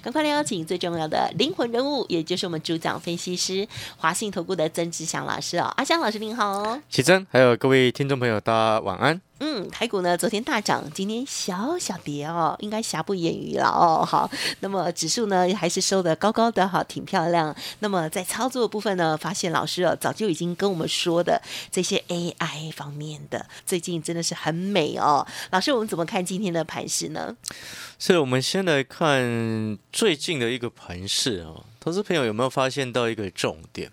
赶快来邀请最重要的灵魂人物，也就是我们主讲分析师华信投顾的曾志祥老师哦。阿祥老师您好哦，启真，还有各位听众朋友，大家晚安。嗯，台股呢昨天大涨，今天小小跌哦，应该瑕不掩瑜了哦。好，那么指数呢还是收的高高的哈，挺漂亮。那么在操作部分呢，发现老师哦早就已经跟我们说的 这些 AI 方面的，最近真的是很美哦。老师，我们怎么看今天的盘势呢？所以我们先来看最近的一个盘势哦，投资朋友有没有发现到一个重点？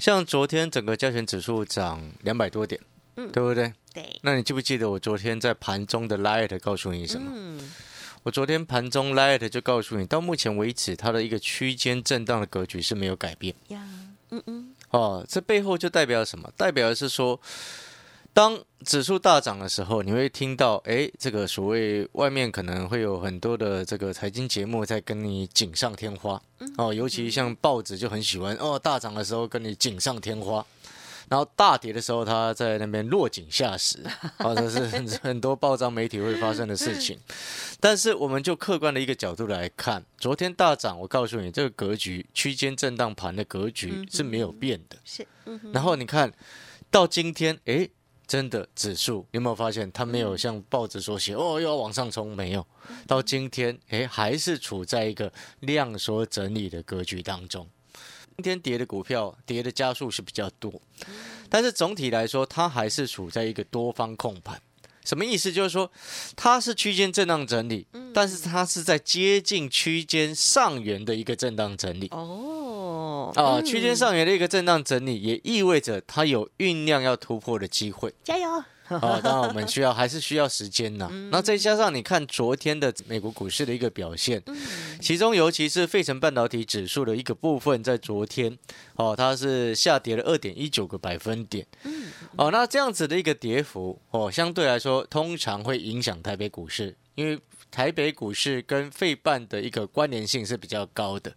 像昨天整个加权指数涨两百多点，嗯对不对？对，那你记不记得我昨天在盘中的 light 告诉你什么？嗯，我昨天盘中 light 就告诉你，到目前为止它的一个区间震荡的格局是没有改变呀，嗯嗯，哦。这背后就代表什么？代表的是说，当指数大涨的时候，你会听到，哎，这个所谓外面可能会有很多的这个财经节目在跟你锦上添花哦，尤其像报纸就很喜欢哦，大涨的时候跟你锦上添花。然后大跌的时候，他在那边落井下石，啊，这是很很多报章媒体会发生的事情。但是我们就客观的一个角度来看，昨天大涨，我告诉你，这个格局区间震荡盘的格局是没有变的。是，嗯，然后你看到今天，诶，真的指数，你有没有发现它没有像报纸所写哦又要往上冲？没有，到今天，诶，还是处在一个量缩整理的格局当中。今天跌的股票跌的加速是比较多，但是总体来说，它还是处在一个多方控盘。什么意思？就是说它是区间震荡整理，但是它是在接近区间上缘的一个震荡整理。哦，啊，嗯区间上缘的一个震荡整理，也意味着它有酝酿要突破的机会。加油！啊，当然我们需要还是需要时间呐。那再加上你看昨天的美国股市的一个表现，其中尤其是费城半导体指数的一个部分，在昨天哦，它是下跌了二点一九个百分点。哦，那这样子的一个跌幅哦，相对来说通常会影响台北股市，因为台北股市跟费半的一个关联性是比较高的。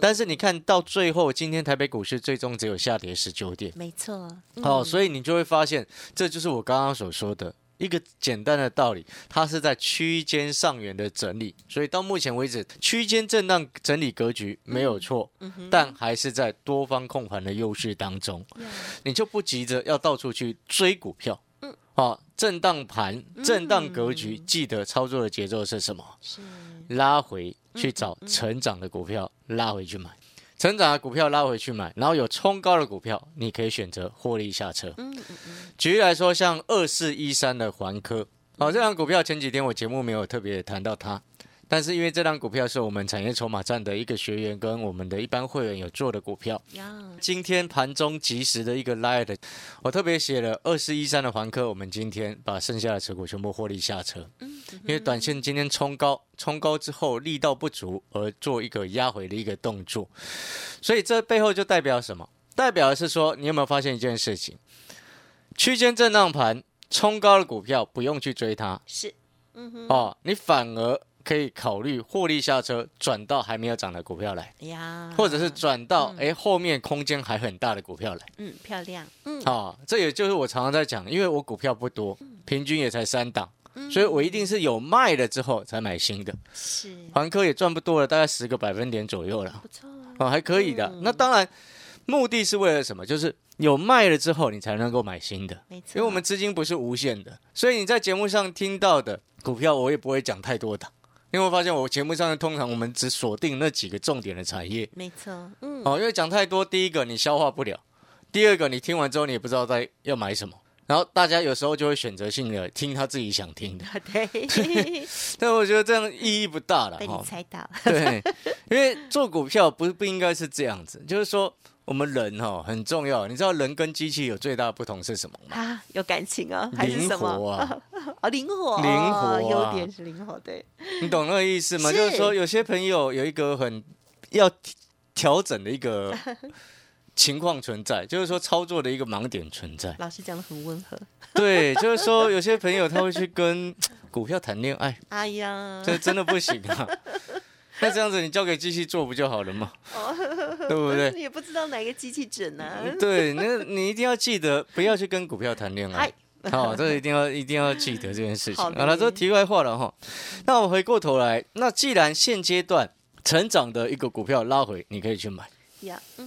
但是你看到最后，今天台北股市最终只有下跌十九点。没错，嗯。哦，所以你就会发现，这就是我刚刚所说的一个简单的道理，它是在区间上缘的整理，所以到目前为止，区间震荡整理格局没有错，但还是在多方控盘的优势当中，你就不急着要到处去追股票。哦，震荡盘、震荡格局，记得操作的节奏是什么？是拉回去找成长的股票，拉回去买。成长的股票拉回去买，然后有冲高的股票，你可以选择获利下车。举例来说，像二四一三的环科，哦，这张股票前几天我节目没有特别谈到它，但是因为这张股票是我们产业筹码站的一个学员跟我们的一般会员有做的股票，呀，今天盘中及时的一个 light，我特别写了二四一三的环科，我们今天把剩下的持股全部获利下车，因为短线今天冲高，冲高之后力道不足而做一个压回的一个动作，所以这背后就代表什么？代表的是说，你有没有发现一件事情？区间震荡盘冲高的股票不用去追它。是，嗯哼，哦，你反而可以考虑获利下车，转到还没有涨的股票来。呀，或者是转到哎、诶后面空间还很大的股票来嗯漂亮，嗯啊，这也就是我常常在讲，因为我股票不多，平均也才三档，嗯所以我一定是有卖了之后才买新的。是环科也赚不多了，大概十个百分点左右了不错啊，啊，还可以的。那当然，目的是为了什么？就是有卖了之后，你才能够买新的。没错，因为我们资金不是无限的，所以你在节目上听到的股票，我也不会讲太多的。因为我发现我节目上通常我们只锁定那几个重点的产业，没错，嗯，哦，因为讲太多，第一个你消化不了，第二个你听完之后你也不知道在要买什么，然后大家有时候就会选择性的听他自己想听的，对，但我觉得这样意义不大了被你。猜到，对，因为做股票不不应该是这样子，就是说我们人哈很重要，你知道人跟机器有最大的不同是什么吗？啊，有感情啊，还是灵什么？活啊，哦，灵活，灵活啊优点是灵活，对，你懂那个意思吗？是就是说有些朋友有一个很要调整的一个 情况存在，就是说操作的一个盲点存在。老师讲的很温和。对，就是说有些朋友他会去跟股票谈恋爱，哎呀，这真的不行啊。那这样子你交给机器做不就好了吗？对不对？也不知道哪个机器准啊、对，那你一定要记得不要去跟股票谈恋爱嗨。好、这个一定要一定要记得这件事情。好了，这题外话了哈。那我回过头来，那既然现阶段成长的一个股票拉回，你可以去买。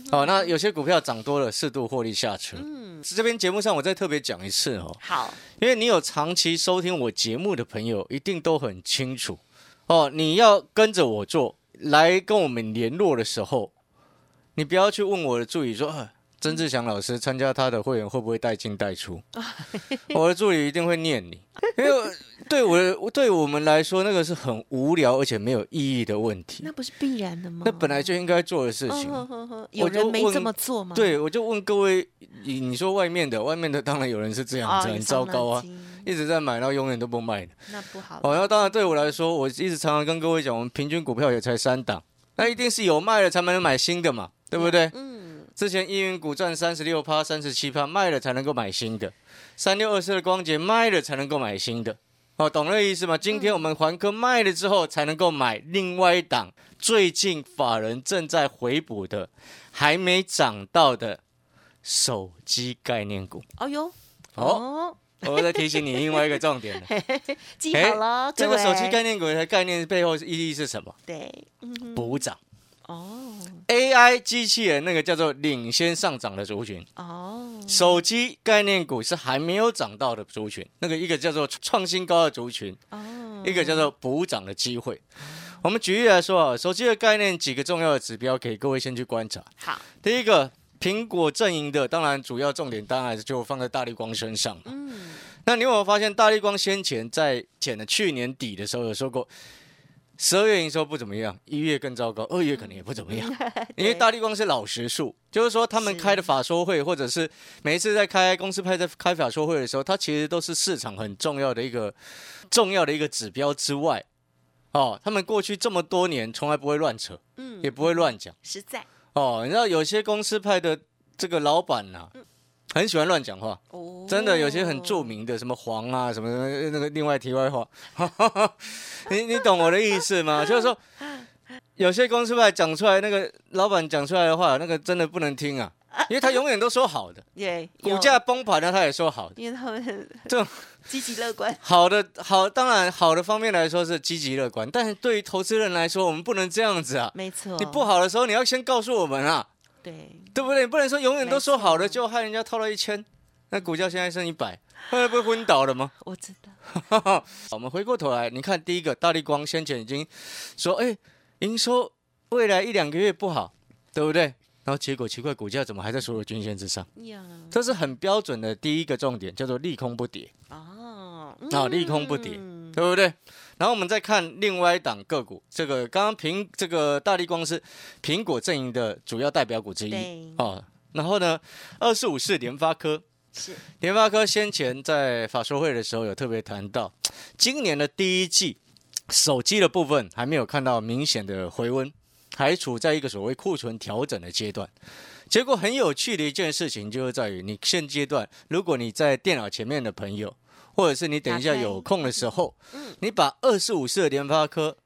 好、那有些股票涨多了，适度获利下车。嗯，这边节目上我再特别讲一次哦，好，因为你有长期收听我节目的朋友，一定都很清楚哦。你要跟着我做，来跟我们联络的时候，你不要去问我的助理说，啊、曾志祥老师参加他的会员会不会带进带出？我的助理一定会念你，因为对我的对我们来说，那个是很无聊而且没有意义的问题那。不是必然的吗？那本来就应该做的事情。有我就问人没这么做吗？对，我就问各位，你你说外面的，外面的当然有人是这样啊，子，有很糟糕啊，筋一直在买，然后永远都不卖的。那不好。哦，那当然对我来说，我一直常常跟各位讲，我们平均股票也才三档，那一定是有卖了才能买新的嘛，对不对？嗯，之前一云股赚三十六趴、三十七趴，卖了才能够买新的；三六二四的光捷卖了才能够买新的。哦，懂那个意思吗？今天我们环科卖了之后，才能够买另外一档最近法人正在回补的、还没涨到的手机概念股。哦哟，哦，哦，我再提醒你另外一个重点了。记好了，这个手机概念股的概念背后意义是什么？对，嗯，补涨。哦。AI 机器人那个叫做领先上涨的族群，哦，手机概念股是还没有涨到的族群，那个一个叫做创新高的族群，哦，一个叫做补涨的机会。我们举例来说啊，手机的概念几个重要的指标，给各位先去观察。好，第一个，苹果阵营的，当然主要重点当然就放在大力光身上。嗯，那你有没有发现，大力光先前在前的去年底的时候有说过，十二月营收不怎么样，一月更糟糕，二月可能也不怎么样，因为大力光是老实数，就是说他们开的法说会，或者是每一次在开公司派在开法说会的时候，它其实都是市场很重要的一个重要的一个指标之外，哦，他们过去这么多年从来不会乱扯，嗯，也不会乱讲。实在哦，你知道有些公司派的这个老板呐、很喜欢乱讲话。哦，真的有些很著名的，什么黄啊，什么那个另外题外话，你你懂我的意思吗？就是说，有些公司派讲出来，那个老板讲出来的话，那个真的不能听啊，因为他永远都说好的，耶，股价崩盘了他也说好的，因为他们这种积极乐观，好的好，当然好的方面来说是积极乐观，但是对于投资人来说，我们不能这样子啊。没错，你不好的时候，你要先告诉我们啊，对，对不对？你不能说永远都说好的，就害人家套了一千，那股价现在剩一百，会不会昏倒了吗？我知道，我们回过头来，你看第一个大力光先前已经说，哎，营收未来一两个月不好，对不对？然后结果奇怪，股价怎么还在所有均线之上？呀，这是很标准的第一个重点，叫做利空不跌，哦，啊利空不跌嗯。对不对？然后我们再看另外一档个股，这个刚刚苹这个大力光是苹果阵营的主要代表股之一。对，哦。然后呢，二四五四联发科，是，联发科先前在法说会的时候有特别谈到，今年的第一季手机的部分还没有看到明显的回温，还处在一个所谓库存调整的阶段。结果很有趣的一件事情就是在于，你现阶段如果你在电脑前面的朋友，或者是你等一下有空的时候嗯，你把二四五四的联发科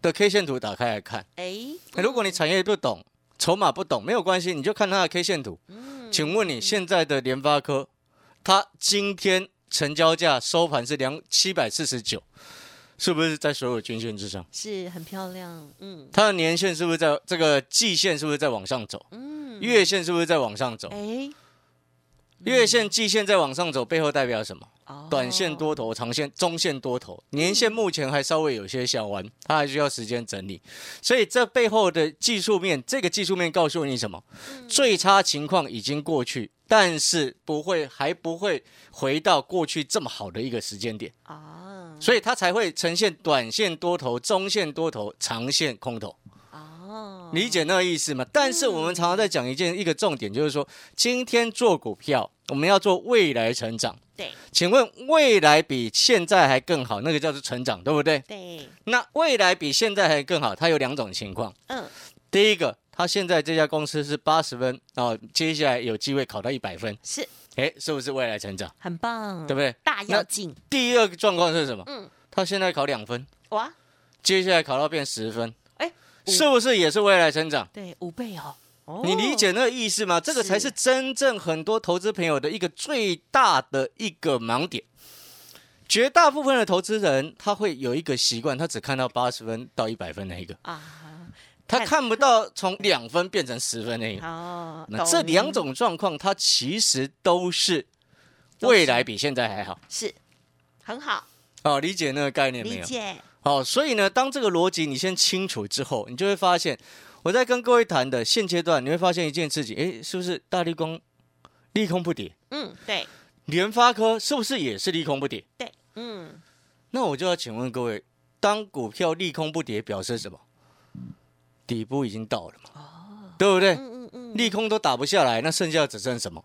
的 K 线图打开来看，哎，如果你产业不懂，筹码不懂，没有关系，你就看它的 K 线图。嗯。请问你现在的联发科，它今天成交价收盘是两七百四十九，是不是在所有均线之上？是很漂亮，嗯它的年线是不是在这个季线是不是在往上走？嗯，月线是不是在往上走？哎，月线、季线在往上走，背后代表什么？哦短线多头，长线、中线多头，年线目前还稍微有些小弯，它还需要时间整理。所以这背后的技术面，这个技术面告诉你什么？最差情况已经过去，但是不会，还不会回到过去这么好的一个时间点，啊，所以它才会呈现短线多头、中线多头、长线空头。哦，理解那个意思吗？但是我们常常在讲一件一个重点，就是说，今天做股票，我们要做未来成长。对请问未来比现在还更好，那个叫做成长，对不对？对，那未来比现在还更好，它有两种情况。嗯，第一个，他现在这家公司是八十分然后，接下来有机会考到一百分，是哎，是不是未来成长？很棒，对不对？大要进，第二个状况是什么？嗯，他现在考两分，哇，接下来考到变十分，是不是也是未来成长？对，五倍哦，哦你理解那个意思吗？这个才是真正很多投资朋友的一个最大的一个盲点。绝大部分的投资人他会有一个习惯，他只看到八十分到一百分那一个，啊？他看看不到从两分变成十分那一个。哦，那懂这两种状况，它其实都是未来比现在还好。是很好哦，理解那个概念没有？理解，哦，所以呢，当这个逻辑你先清楚之后，你就会发现，我在跟各位谈的现阶段，你会发现一件事情，诶，是不是大利空利空不跌？嗯，对联发科是不是也是利空不跌？对，嗯，那我就要请问各位，当股票利空不跌，表示什么？底部已经到了嘛？哦对不对？嗯嗯嗯，利空都打不下来，那剩下只剩什么？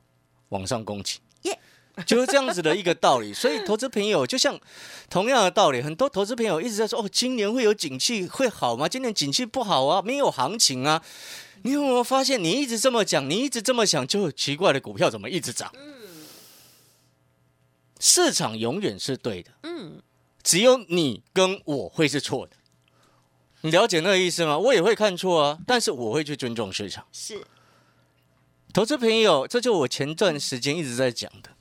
往上攻击。耶 就是这样子的一个道理，所以投资朋友就像同样的道理，很多投资朋友一直在说：“哦，今年会有景气会好吗？今年景气不好啊，没有行情啊。”你有没有发现，你一直这么讲，你一直这么想，就奇怪的股票怎么一直涨？市场永远是对的，嗯，只有你跟我会是错的。你了解那个意思吗？我也会看错啊，但是我会去尊重市场。是投资朋友，这就我前段时间一直在讲的。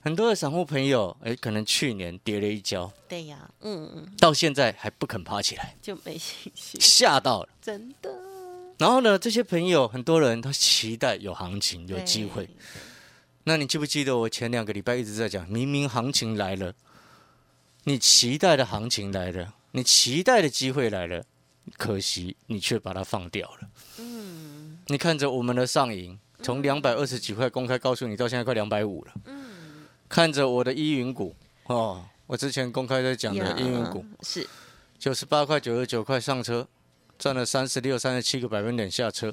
很多的散户朋友，哎，可能去年跌了一跤，对呀，嗯嗯，到现在还不肯爬起来，就没信心，吓到了。真的然后呢，这些朋友很多人他期待有行情、有机会。那你记不记得我前两个礼拜一直在讲，明明行情来了，你期待的行情来了，你期待的机会来了，可惜你却把它放掉了。嗯你看着我们的上影，从两百二十几块公开告诉你，到现在快两百五了。嗯，看着我的依云股哦，我之前公开在讲的依云股，是。九十八块、九十九块上车，赚了三十六、三十七个百分点下车，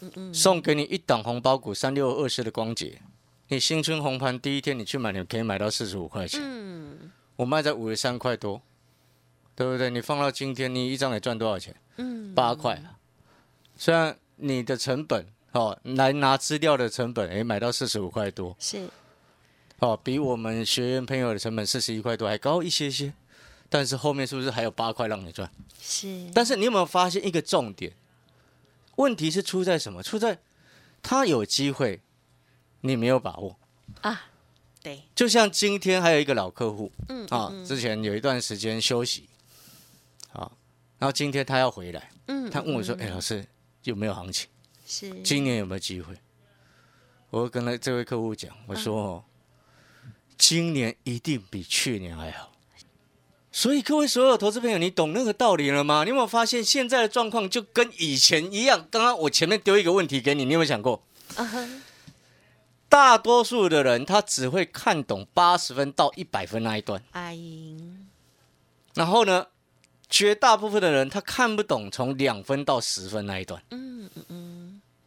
嗯嗯送给你一档红包股三六二四的光洁。你新春红盘第一天你去买，你可以买到四十五块钱，嗯。我卖在五十三块多，对不对？你放到今天，你一张得赚多少钱？嗯，八块啊。虽然你的成本哦，来拿资料的成本，诶，买到四十五块多，是哦，比我们学员朋友的成本四十一块多还高一些些，但是后面是不是还有八块让你赚？是，但是你有没有发现一个重点？问题是出在什么？出在他有机会，你没有把握。啊，对，就像今天还有一个老客户嗯啊，嗯之前有一段时间休息，啊，然后今天他要回来，嗯，他问我说：“嗯哎，老师有没有行情？是今年有没有机会？”我跟他这位客户讲，我说：“哦，今年一定比去年还好。”所以各位所有投资朋友，你懂那个道理了吗？你有没有发现现在的状况就跟以前一样？刚刚我前面丢一个问题给你，你有没有想过？大多数的人他只会看懂八十分到一百分那一段，阿英然后呢，绝大部分的人他看不懂从两分到十分那一段。嗯嗯嗯，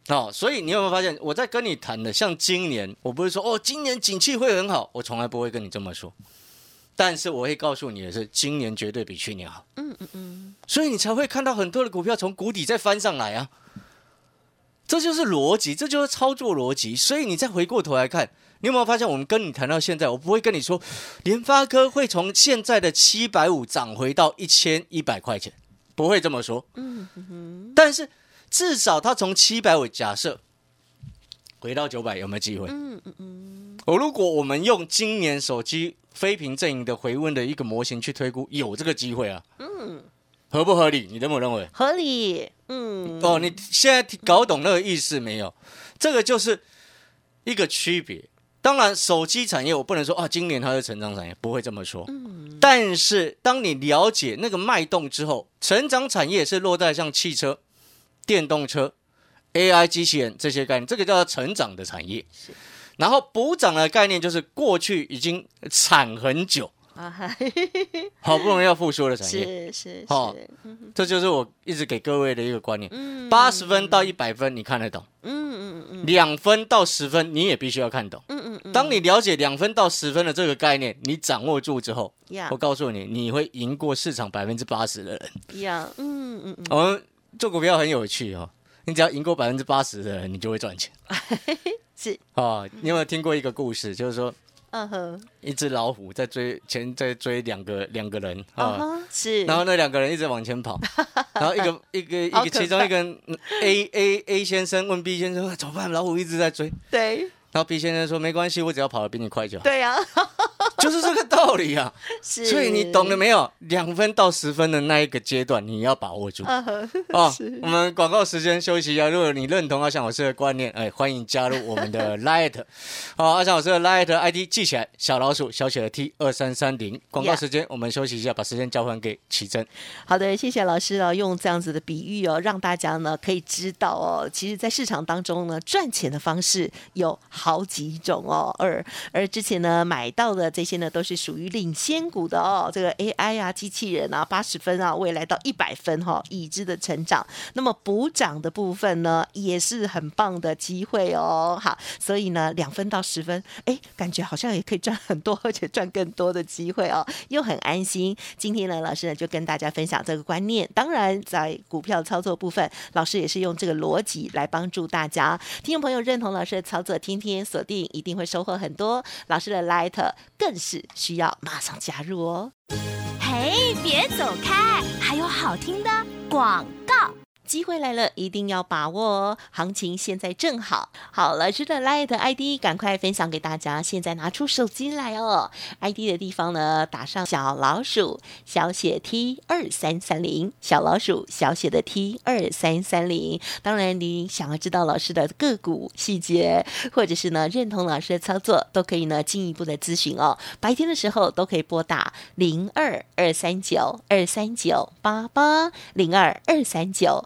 哦，所以你有没有发现，我在跟你谈的，像今年，我不是说哦，今年景气会很好，我从来不会跟你这么说。但是我会告诉你的是，今年绝对比去年好。嗯嗯嗯，所以你才会看到很多的股票从谷底再翻上来啊。这就是逻辑，这就是操作逻辑。所以你再回过头来看，你有没有发现，我们跟你谈到现在，我不会跟你说联发科会从现在的七百五涨回到一千一百块钱，不会这么说。嗯嗯哼，但是至少它从七百五假设回到九百，有没有机会？嗯嗯嗯，哦，如果我们用今年手机非屏阵营的回温的一个模型去推估，有这个机会啊。嗯，合不合理？你认不认为？合理，嗯，哦，你现在搞懂那个意思没有？这个就是一个区别。当然，手机产业我不能说啊，今年它是成长产业，不会这么说。嗯，但是，当你了解那个脉动之后，成长产业是落在像汽车、电动车、AI 机器人这些概念，这个叫做成长的产业。然后补涨的概念就是过去已经产很久，啊，好不容易要复苏的产业，是是哦是，嗯这就是我一直给各位的一个观念。嗯。八十分到一百分，你看得懂；嗯嗯嗯。两分到十分，你也必须要看懂。嗯嗯嗯，当你了解两分到十分的这个概念，你掌握住之后，呀我告诉你，你会赢过市场百分之八十的人。呀，嗯嗯嗯，我们做股票很有趣哦，你只要赢过百分之八十的人，你就会赚钱。是，哦，你有没有听过一个故事？就是说，嗯哼，一只老虎在追前在追两个两个人嗯啊，哼，是，然后那两个人一直往前跑，然后一个一个一个其中一个人嗯 A A A 先生问 B 先生怎么办？老虎一直在追，对。然后 B 先生说没关系，我只要跑得比你快就好，对呀，就是这个道理啊。是，所以你懂了没有？两分到十分的那一个阶段，你要把握住。嗯哼，哦，我们广告时间休息一下。如果你认同阿翔老师的观念，哎，欢迎加入我们的 Light。好，阿翔老师的 Light ID 记起来，小老鼠小写的 T 二三三零。广告时间，我们休息一下，把时间交还给奇珍。好的，谢谢老师哦，用这样子的比喻哦，让大家呢可以知道哦，其实，在市场当中呢，赚钱的方式有好几种哦。而而之前呢买到的这些呢，都是属于领先股的哦，这个 AI 啊、机器人啊，八十分啊，未来到一百分哈、已知的成长。那么补涨的部分呢，也是很棒的机会哦。好，所以呢，两分到十分，哎，感觉好像也可以赚很多，而且赚更多的机会哦，又很安心。今天呢，老师呢就跟大家分享这个观念。当然，在股票操作部分，老师也是用这个逻辑来帮助大家。听众朋友认同老师的操作，天天锁定，一定会收获很多。老师的 Light 更是需要马上加入哦。嘿，别走开，还有好听的广告。机会来了，一定要把握哦！行情现在正好。好，老师的 Light ID 赶快分享给大家，现在拿出手机来哦。ID 的地方呢，打上小老鼠小写 T 二三三零，小老鼠小写的 T 二三三零。当然，你想要知道老师的个股细节，或者是呢认同老师的操作，都可以呢进一步的咨询哦。白天的时候都可以拨打零二二三九二三九八八零二二三九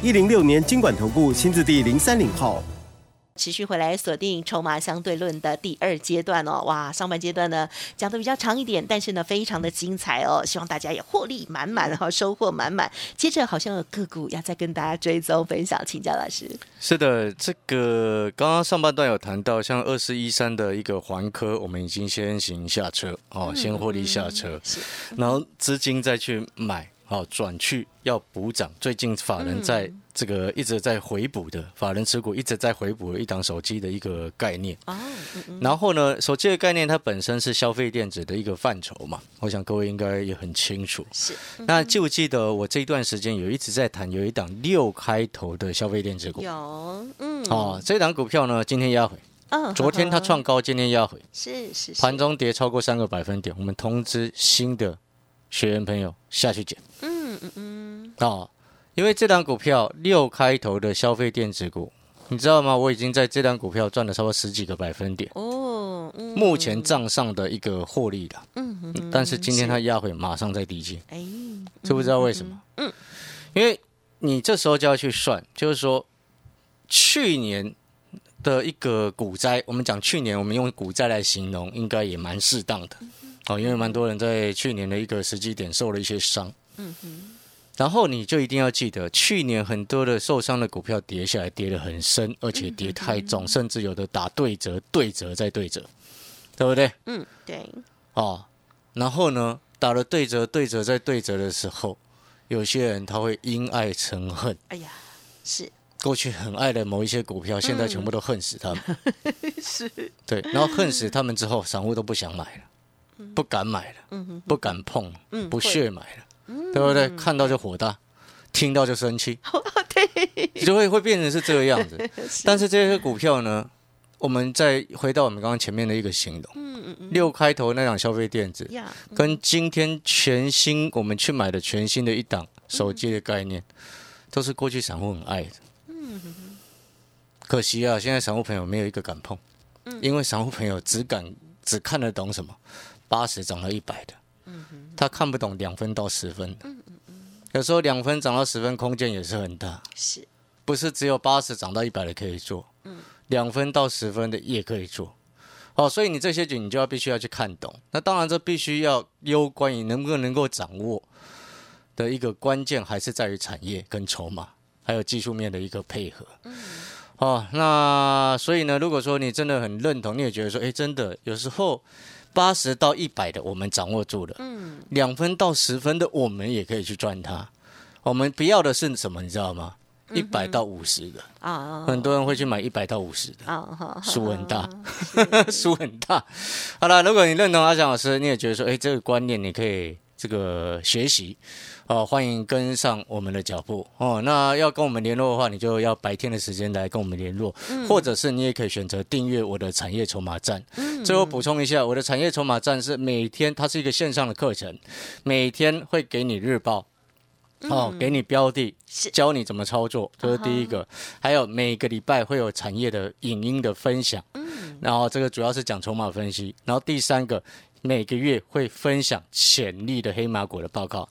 一零六年经管投顾新字第零三零号。持续回来锁定筹码相对论的第二阶段哦，哇，上半阶段呢讲的比较长一点，但是呢非常的精彩哦，希望大家也获利满满哈，收获满满。接着好像有个股要再跟大家追踪分享，请教老师。是的，这个刚刚上半段有谈到，像二四一三的一个环科，我们已经先行下车哦，先获利下车，是然后资金再去买，好转去要补涨。最近法人在这个一直在回补的，法人持股一直在回补的一档手机的一个概念。哦，嗯嗯，然后呢，手机的概念它本身是消费电子的一个范畴嘛，我想各位应该也很清楚。是那记不记得我这一段时间有一直在谈有一档六开头的消费电子股？有，嗯，哦，这档股票呢，今天压回，嗯，昨天它创高，今天压回，是是是盘中跌超过三个百分点，我们通知新的学员朋友下去捡。嗯嗯嗯，哦，因为这档股票六开头的消费电子股，你知道吗？我已经在这档股票赚了差不多十几个百分点，哦，嗯目前账上的一个获利了，嗯嗯嗯但是今天它压回，马上在低阶，哎，知不知道为什么？嗯，因为你这时候就要去算，就是说去年的一个股灾，我们讲去年，我们用股灾来形容，应该也蛮适当的。哦，因为蛮多人在去年的一个时机点受了一些伤。嗯哼，然后你就一定要记得，去年很多的受伤的股票跌下来，跌得很深，而且跌太重，甚至有的打对折、对折再对折，对不对？嗯，对，哦，然后呢，打了对折、对折再对折的时候，有些人他会因爱成恨，哎呀，是过去很爱的某一些股票，现在全部都恨死他们。是，对，然后恨死他们之后，散户都不想买了，不敢买了，嗯，不敢碰，嗯，不屑买了，对不对？看到就火大，听到就生气，对，就会会变成是这个样子。但是这些股票呢，我们再回到我们刚刚前面的一个形容，嗯嗯嗯。六开头那档消费电子，呀，跟今天全新我们去买的全新的一档手机的概念，都是过去散户很爱的。可惜啊，现在散户朋友没有一个敢碰，因为散户朋友只敢只看得懂什么八十涨到一百的，他看不懂两分到十分的。有时候两分涨到十分，空间也是很大，是，不是只有八十涨到一百的可以做，嗯，两分到十分的也可以做。哦，所以你这些局你就要必须要去看懂。那当然，这必须要攸关于能不能够掌握的一个关键，还是在于产业跟筹码，还有技术面的一个配合。嗯。哦，那所以呢，如果说你真的很认同，你也觉得说，哎，真的有时候八十到一百的我们掌握住了，嗯，两分到十分的我们也可以去赚它。我们不要的是什么，你知道吗？一百到五十的。啊，很多人会去买一百到五十的。啊，输很大，输很大。好了，如果你认同阿翔老师，你也觉得说，哎，这个观念你可以这个学习哦，欢迎跟上我们的脚步哦。那要跟我们联络的话，你就要白天的时间来跟我们联络，或者是你也可以选择订阅我的产业筹码站。最后补充一下，我的产业筹码站是每天，它是一个线上的课程，每天会给你日报。哦，给你标的，教你怎么操作，这是第一个。还有每个礼拜会有产业的影音的分享，嗯，然后这个主要是讲筹码分析。然后第三个，每个月会分享潜力的黑马股的报告。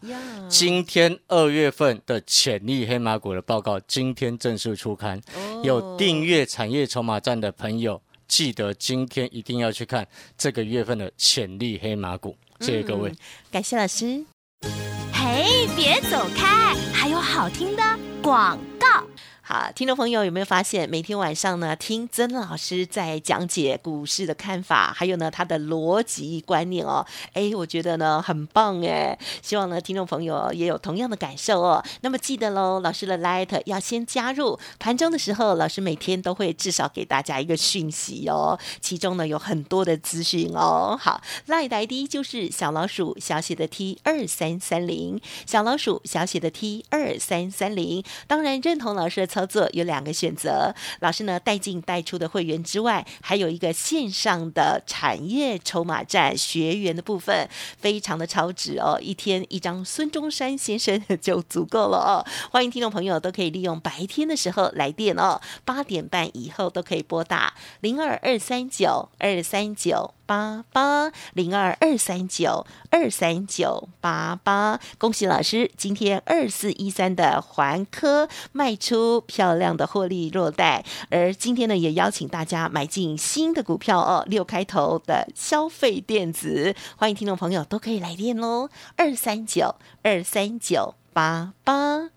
今天二月份的潜力黑马股的报告，今天正式出刊。有订阅产业筹码站的朋友，记得今天一定要去看这个月份的潜力黑马股。谢谢各位，感谢老师。嘿，别走开，还有好听的广告。好，听众朋友有没有发现，每天晚上呢，听曾老师在讲解股市的看法，还有呢他的逻辑观念哦，哎，我觉得呢很棒哎，希望呢听众朋友也有同样的感受哦。那么记得喽，老师的 Light 要先加入盘中的时候，老师每天都会至少给大家一个讯息哦，其中呢有很多的资讯哦。好，Light ID 就是小老鼠小写的 T 二三三零，小老鼠小写的 T 二三三零，当然认同老师的。操作有两个选择，老师呢带进带出的会员之外，还有一个线上的产业筹码站学员的部分，非常的超值哦，一天一张孙中山先生就足够了哦。欢迎听众朋友都可以利用白天的时候来电哦，八点半以后都可以拨打零二二三九二三九。八八零二二三九二三九八八，恭喜老师，今天二四一三的环科卖出漂亮的获利落袋，而今天呢，也邀请大家买进新的股票哦，六开头的消费电子，欢迎听众朋友都可以来电喽，二三九二三九八八。